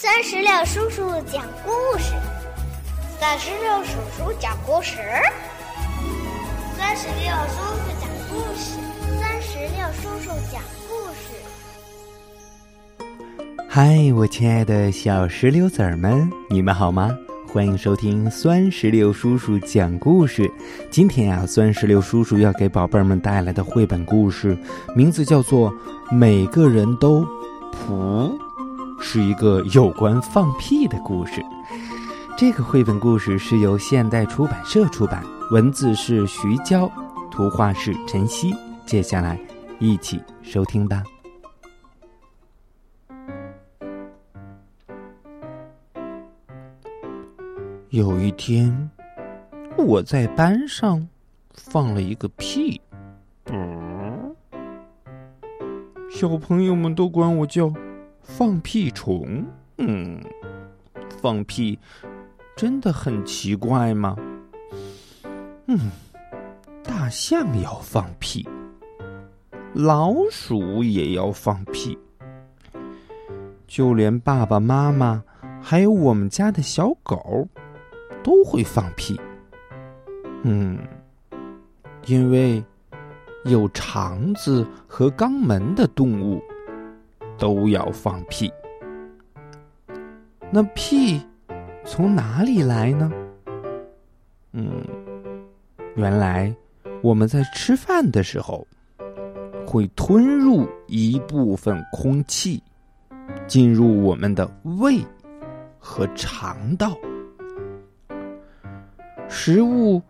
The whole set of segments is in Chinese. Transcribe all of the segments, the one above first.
三十六叔叔讲故事，三十六叔叔讲故事，三十六叔叔讲故事，三十六叔叔讲故事。嗨，我亲爱的小石榴籽儿们，你们好吗？欢迎收听酸石榴叔叔讲故事。今天呀，酸石榴叔叔要给宝贝儿们带来的绘本故事，名字叫做《每个人都普》。是一个有关放屁的故事。这个绘本故事是由现代出版社出版，文字是徐娇，图画是晨曦。接下来，一起收听吧。有一天，我在班上放了一个屁，小朋友们都管我叫。放屁虫，嗯，放屁真的很奇怪吗？嗯，大象要放屁，老鼠也要放屁，就连爸爸妈妈还有我们家的小狗都会放屁。嗯，因为有肠子和肛门的动物。都要放屁，那屁从哪里来呢？嗯，原来我们在吃饭的时候会吞入一部分空气，进入我们的胃和肠道，食物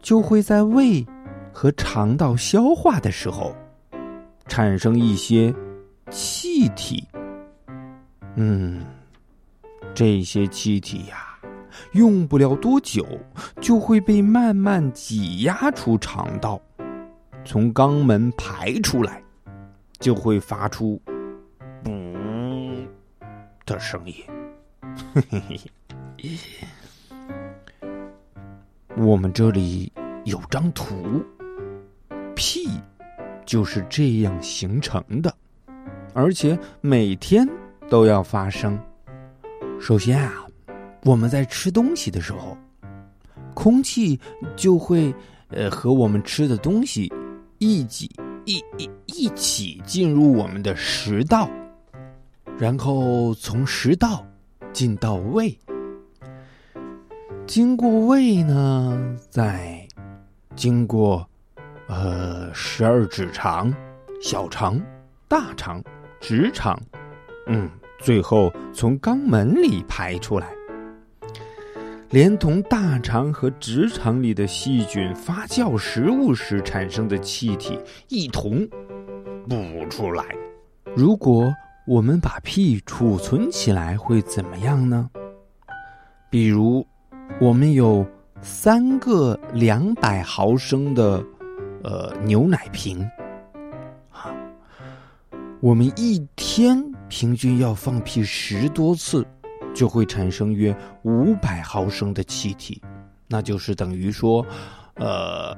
就会在胃和肠道消化的时候产生一些。气体，嗯，这些气体呀，用不了多久就会被慢慢挤压出肠道，从肛门排出来，就会发出“噗”的声音。嘿嘿嘿，我们这里有张图，屁就是这样形成的。而且每天都要发生。首先啊，我们在吃东西的时候，空气就会呃和我们吃的东西一起一一一起进入我们的食道，然后从食道进到胃，经过胃呢，再经过呃十二指肠、小肠、大肠。直肠，嗯，最后从肛门里排出来，连同大肠和直肠里的细菌发酵食物时产生的气体一同补出来。如果我们把屁储存起来，会怎么样呢？比如，我们有三个两百毫升的呃牛奶瓶。我们一天平均要放屁十多次，就会产生约五百毫升的气体，那就是等于说，呃，